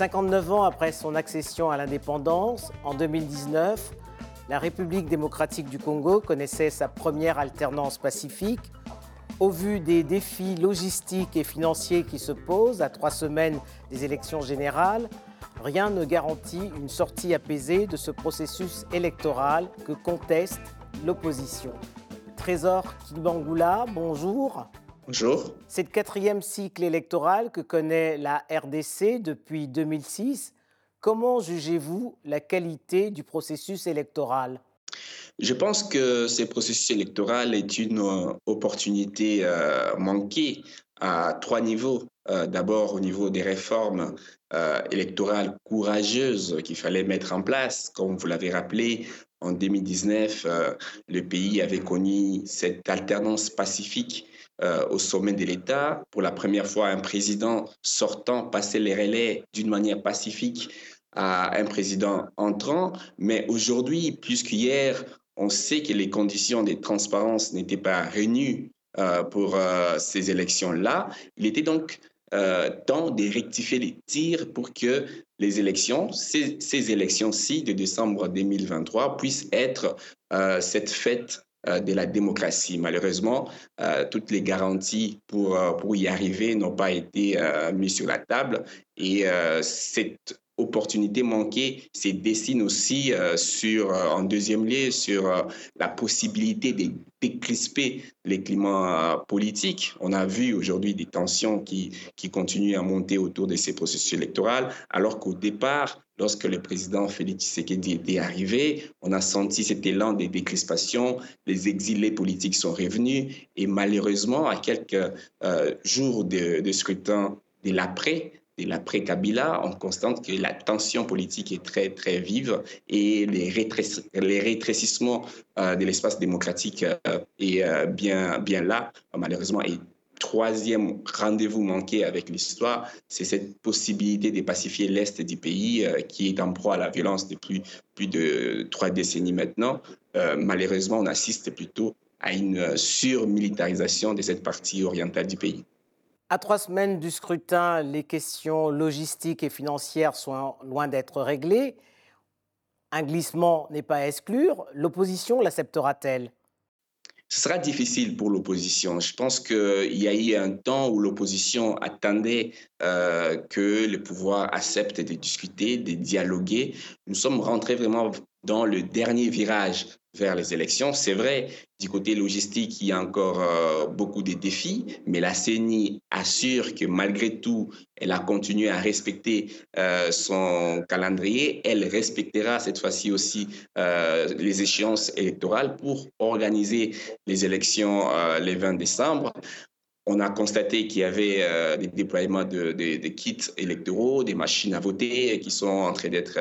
59 ans après son accession à l'indépendance, en 2019, la République démocratique du Congo connaissait sa première alternance pacifique. Au vu des défis logistiques et financiers qui se posent à trois semaines des élections générales, rien ne garantit une sortie apaisée de ce processus électoral que conteste l'opposition. Trésor Kibangula, bonjour. Bonjour. C'est le quatrième cycle électoral que connaît la RDC depuis 2006. Comment jugez-vous la qualité du processus électoral? Je pense que ce processus électoral est une euh, opportunité euh, manquée à trois niveaux. Euh, d'abord au niveau des réformes électorales courageuses qu'il fallait mettre en place. Comme vous l'avez rappelé, en 2019, le pays avait connu cette alternance pacifique euh, au sommet de l'État. Pour la première fois, un président sortant passait les relais d'une manière pacifique à un président entrant. Mais aujourd'hui, plus qu'hier, on sait que les conditions de transparence n'étaient pas réunies euh, pour euh, ces élections-là. Il était donc temps de rectifier les tirs pour que les élections, ces, ces élections-ci de décembre 2023, puissent être cette fête de la démocratie. Malheureusement, euh, toutes les garanties pour, euh, pour y arriver n'ont pas été mises sur la table et cette opportunité manquée se dessine aussi sur, en deuxième lieu sur la possibilité de décrisper les climats politiques. On a vu aujourd'hui des tensions qui, qui continuent à monter autour de ces processus électoraux, alors qu'au départ, Lorsque le président Félix Tshisekedi était arrivé, on a senti cet élan de décrispations, les exilés politiques sont revenus et malheureusement, à quelques euh, jours de, scrutin de l'après, de l'après-Kabila, on constate que la tension politique est très, très vive et les, rétrécissements euh, de l'espace démocratique euh, est bien, bien là, malheureusement, et troisième rendez-vous manqué avec l'histoire, c'est cette possibilité de pacifier l'Est du pays euh, qui est en proie à la violence depuis plus de trois décennies maintenant. Euh, malheureusement, on assiste plutôt à une surmilitarisation de cette partie orientale du pays. À trois semaines du scrutin, les questions logistiques et financières sont loin d'être réglées. Un glissement n'est pas à exclure. L'opposition l'acceptera-t-elle? Ce sera difficile pour l'opposition. Je pense qu'il y a eu un temps où l'opposition attendait euh, que le pouvoir accepte de discuter, de dialoguer. Nous sommes rentrés vraiment dans le dernier virage vers les élections. C'est vrai, du côté logistique, il y a encore euh, beaucoup de défis, mais la CENI assure que malgré tout, elle a continué à respecter euh, son calendrier. Elle respectera cette fois-ci aussi euh, les échéances électorales pour organiser les élections le 20 décembre on a constaté qu'il y avait des déploiements de, kits électoraux, des machines à voter qui sont en train d'être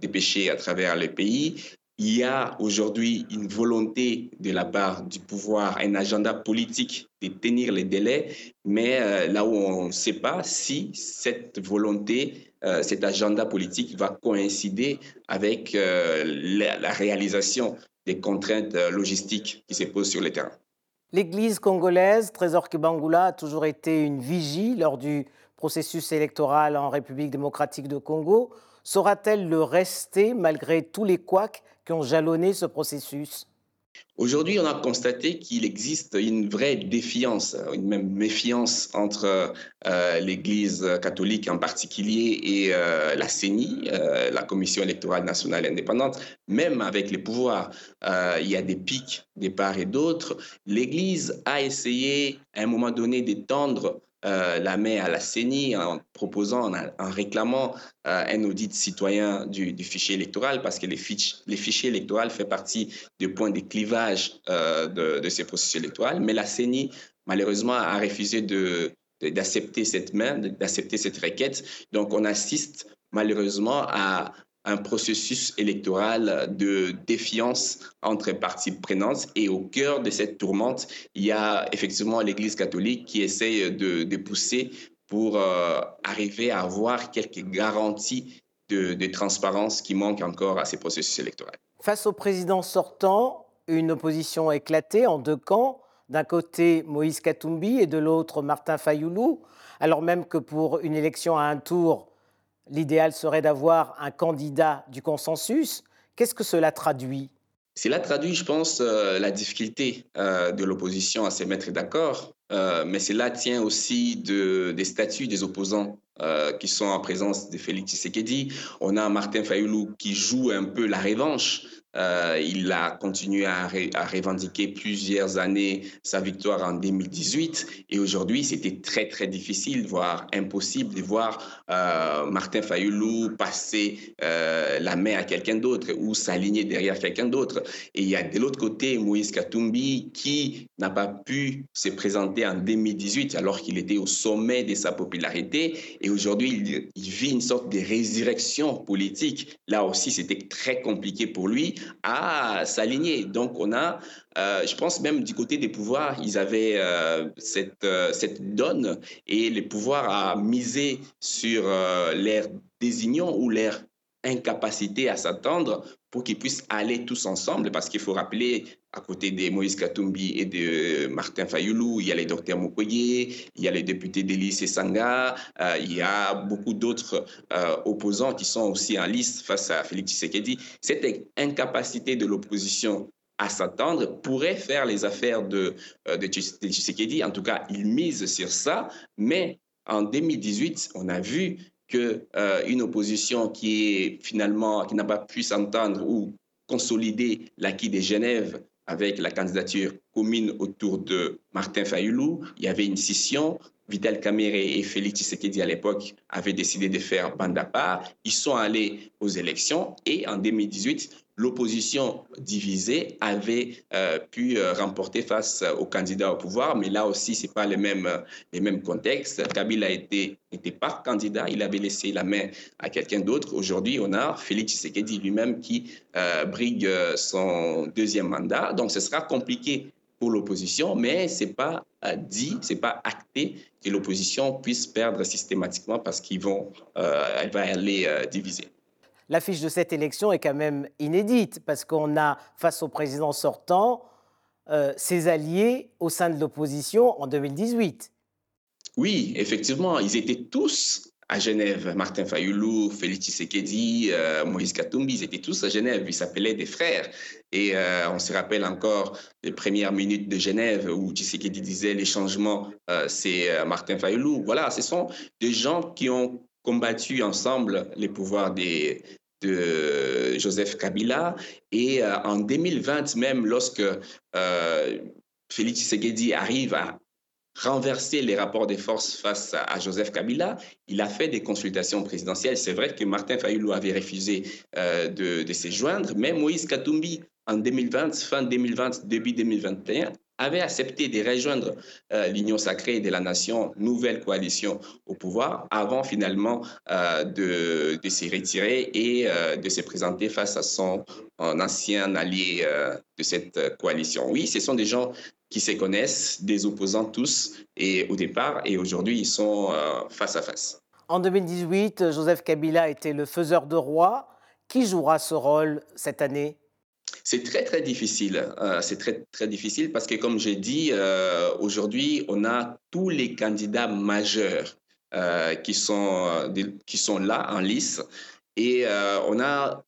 dépêchées à travers le pays il y a aujourd'hui une volonté de la part du pouvoir, un agenda politique de tenir les délais, mais euh, là où on ne sait pas si cette volonté, euh, cet agenda politique va coïncider avec euh, la, réalisation des contraintes logistiques qui se posent sur le terrain. L'Église congolaise, Trésor Kibangula, a toujours été une vigie lors du processus électoral en République démocratique de Congo. Saura-t-elle le rester malgré tous les couacs qui ont jalonné ce processus Aujourd'hui, on a constaté qu'il existe une vraie défiance, une même méfiance entre euh, l'Église catholique en particulier et euh, la CENI, euh, la Commission électorale nationale indépendante, même avec les pouvoirs. il y a des pics des part et d'autre. L'Église a essayé à un moment donné d'étendre euh, la main à la CENI en proposant, en, réclamant euh, un audit citoyen du, fichier électoral parce que les, fiches, les fichiers électoraux font partie du point de clivage euh, de, ces processus électoraux. Mais la CENI, malheureusement, a refusé d'accepter cette main, d'accepter cette requête. Donc, on assiste malheureusement à un processus électoral de défiance entre parties prenantes. Et au cœur de cette tourmente, il y a effectivement l'Église catholique qui essaye de, pousser pour euh, arriver à avoir quelques garanties de, transparence qui manquent encore à ces processus électoraux. Face au président sortant, une opposition éclatée en deux camps. D'un côté, Moïse Katumbi et de l'autre, Martin Fayoulou, alors même que pour une élection à un tour, l'idéal serait d'avoir un candidat du consensus. Qu'est-ce que cela traduit? Cela traduit, je pense, euh, la difficulté euh, de l'opposition à se mettre d'accord, euh, mais cela tient aussi de, des statuts des opposants qui sont en présence de Félix Tshisekedi. On a Martin Fayoulou qui joue un peu la revanche euh, il a continué à, revendiquer plusieurs années sa victoire en 2018 et aujourd'hui c'était très très difficile, voire impossible de voir euh, Martin Fayoulou passer euh, la main à quelqu'un d'autre ou s'aligner derrière quelqu'un d'autre. Et il y a de l'autre côté Moïse Katumbi qui n'a pas pu se présenter en 2018 alors qu'il était au sommet de sa popularité et aujourd'hui il, il vit une sorte de résurrection politique. Là aussi c'était très compliqué pour lui à s'aligner. Donc, on a, euh, je pense même du côté des pouvoirs, ils avaient euh, cette, euh, cette donne et les pouvoirs à miser sur l'air désignant ou l'air incapacité à s'attendre qu'ils puissent aller tous ensemble, parce qu'il faut rappeler, à côté de Moïse Katumbi et de Martin Fayoulou, il y a les docteurs Mukwege, il y a les députés d'Élysée et Sanga, euh, il y a beaucoup d'autres euh, opposants qui sont aussi en liste face à Félix Tshisekedi. Cette incapacité de l'opposition à s'attendre pourrait faire les affaires de, euh, de Tshisekedi. En tout cas, il mise sur ça, mais en 2018, on a vu qu'une euh, opposition qui est finalement qui n'a pas pu s'entendre ou consolider l'acquis de Genève avec la candidature commune autour de Martin Fayoulou. Il y avait une scission. Vital Kamere et Félix Tshisekedi à l'époque avaient décidé de faire bande à part. Ils sont allés aux élections et en 2018, l'opposition divisée avait euh, pu euh, remporter face aux candidats au pouvoir, mais là aussi, ce n'est pas les mêmes, les mêmes contextes. Kabila n'était pas candidat, il avait laissé la main à quelqu'un d'autre. Aujourd'hui, on a Félix Tshisekedi lui-même qui euh, brigue son deuxième mandat. Donc, ce sera compliqué pour l'opposition, mais ce n'est pas dit, ce n'est pas acté que l'opposition puisse perdre systématiquement parce qu'elle vont, va aller diviser l'affiche de cette élection est quand même inédite, parce qu'on a, face au président sortant, euh, ses alliés au sein de l'opposition en 2018. Oui, effectivement, ils étaient tous à Genève. Martin Fayoulou, Félix Tshisekedi, euh, Moïse Katumbi, ils étaient tous à Genève. Ils s'appelaient des frères. Et euh, on se rappelle encore les premières minutes de Genève où Tshisekedi disait les changements, c'est Martin Fayoulou. Voilà, ce sont des gens qui ont combattu ensemble les pouvoirs de Joseph Kabila. Et euh, en 2020 même, lorsque euh, Félix Tshisekedi arrive à renverser les rapports des forces face à, Joseph Kabila, il a fait des consultations présidentielles. C'est vrai que Martin Fayoulou avait refusé euh, de, de se joindre, mais Moïse Katumbi, en 2020, fin 2020, début 2021, avait accepté de rejoindre euh, l'Union sacrée de la nation, nouvelle coalition au pouvoir, avant finalement euh, de, de, se retirer et euh, de se présenter face à son ancien allié de cette coalition. Oui, ce sont des gens qui se connaissent, des opposants tous, et au départ, et aujourd'hui, ils sont face à face. En 2018, Joseph Kabila était le faiseur de roi. Qui jouera ce rôle cette année? C'est très, très difficile. Euh, c'est très, très difficile parce que, comme j'ai dit, euh, aujourd'hui, on a tous les candidats majeurs euh, qui, sont, qui sont là en lice et on n'a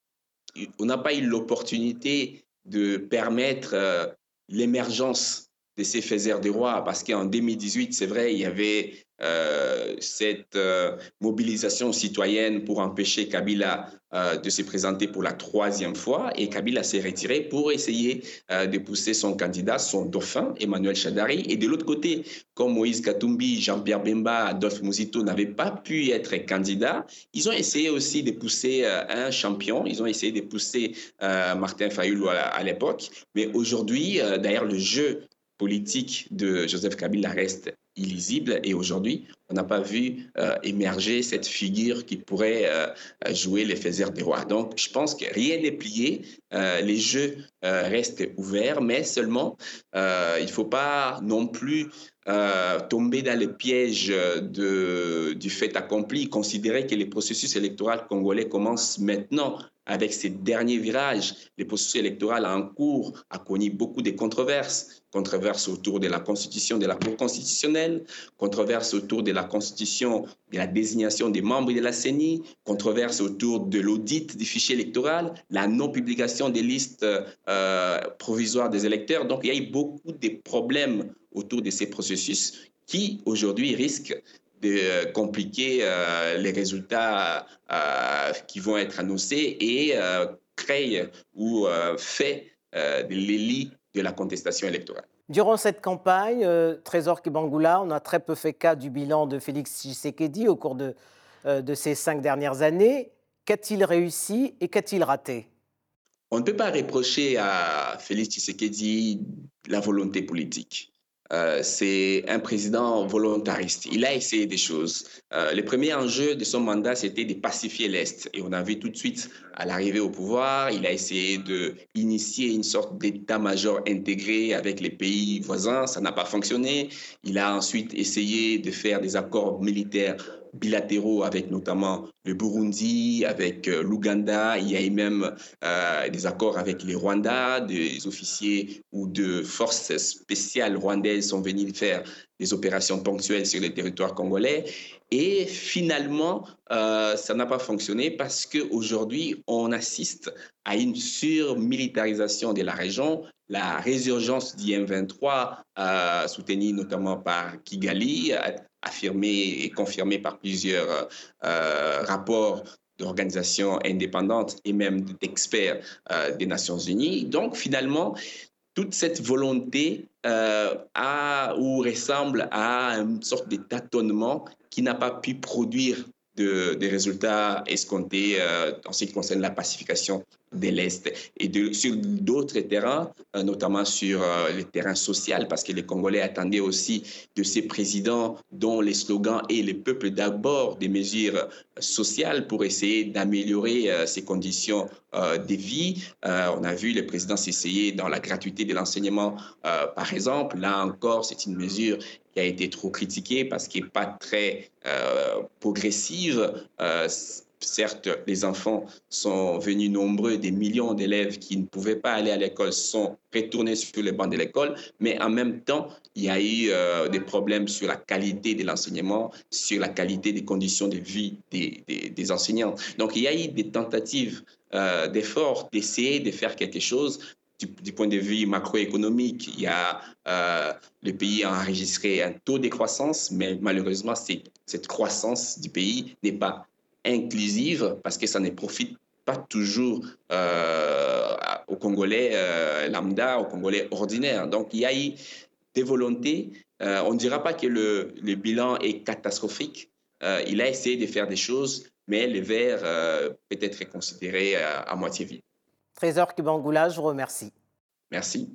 on pas eu l'opportunité de permettre l'émergence de ces faiseurs des rois parce qu'en 2018, c'est vrai, il y avait euh, cette euh, mobilisation citoyenne pour empêcher Kabila euh, de se présenter pour la troisième fois et Kabila s'est retiré pour essayer de pousser son candidat, son dauphin, Emmanuel Chadari. Et de l'autre côté, comme Moïse Katumbi, Jean-Pierre Bemba, Adolphe Mouzito n'avaient pas pu être candidats, ils ont essayé aussi de pousser un champion, ils ont essayé de pousser Martin Fayoulou à l'époque. Mais aujourd'hui, d'ailleurs, le jeu politique de Joseph Kabila reste illisible. Et aujourd'hui, on n'a pas vu euh, émerger cette figure qui pourrait euh, jouer les faiseurs des rois. Donc, je pense que rien n'est plié, euh, les jeux restent ouverts, mais seulement, il ne faut pas non plus tomber dans le piège du fait accompli, considérer que les processus électoraux congolais commencent maintenant avec ces derniers virages. Le processus électoral en cours a connu beaucoup de controverses, controverses autour de la constitution de la Cour constitutionnelle, électorelle, controverse autour de la constitution, de la désignation des membres de la CENI, controverse autour de l'audit du fichier électoral, la non-publication des listes euh, provisoires des électeurs. Donc, il y a eu beaucoup de problèmes autour de ces processus qui, aujourd'hui, risquent de euh, compliquer euh, les résultats qui vont être annoncés et créent ou fait l'élite de la contestation électorale. Durant cette campagne, euh, Trésor Kibangula, on a très peu fait cas du bilan de Félix Tshisekedi au cours de, euh, de ces cinq dernières années. Qu'a-t-il réussi et qu'a-t-il raté? On ne peut pas reprocher à Félix Tshisekedi la volonté politique. Euh, c'est un président volontariste. Il a essayé des choses. Euh, le premier enjeu de son mandat, c'était de pacifier l'Est. Et on a vu tout de suite, à l'arrivée au pouvoir, il a essayé d'initier une sorte d'état-major intégré avec les pays voisins. Ça n'a pas fonctionné. Il a ensuite essayé de faire des accords militaires bilatéraux avec notamment le Burundi, avec euh, l'Ouganda. Il y a eu même euh, des accords avec les Rwandais, des officiers ou de forces spéciales rwandaises sont venus faire des opérations ponctuelles sur le territoire congolais. Et finalement, euh, ça n'a pas fonctionné parce qu'aujourd'hui, on assiste à une surmilitarisation de la région. La résurgence d'IM23, euh, soutenue notamment par Kigali, affirmée et confirmée par plusieurs euh, rapports d'organisations indépendantes et même d'experts euh, des Nations Unies. Donc finalement, toute cette volonté a ou ressemble à une sorte de tâtonnement qui n'a pas pu produire des résultats escomptés en ce qui concerne la pacification de l'Est et de, sur d'autres terrains, euh, notamment sur euh, le terrain social, parce que les Congolais attendaient aussi de ces présidents dont les slogans et le peuple d'abord des mesures sociales pour essayer d'améliorer ces conditions de vie. on a vu le président s'essayer dans la gratuité de l'enseignement, par exemple. Là encore, c'est une mesure qui a été trop critiquée parce qu'elle n'est pas très progressive. Certes, les enfants sont venus nombreux, des millions d'élèves qui ne pouvaient pas aller à l'école sont retournés sur les bancs de l'école, mais en même temps, il y a eu euh, des problèmes sur la qualité de l'enseignement, sur la qualité des conditions de vie des, des, enseignants. Donc, il y a eu des tentatives euh, d'efforts d'essayer de faire quelque chose. Du, point de vue macroéconomique, il y a euh, le pays a enregistré un taux de croissance, mais malheureusement, cette croissance du pays n'est pas inclusive parce que ça ne profite pas toujours euh, aux Congolais euh, lambda, aux Congolais ordinaires. Donc il y a eu des volontés. Euh, on ne dira pas que le, le bilan est catastrophique. il a essayé de faire des choses, mais le verre peut être considéré à, à moitié vide. Trésor Kibangula, je vous remercie. Merci.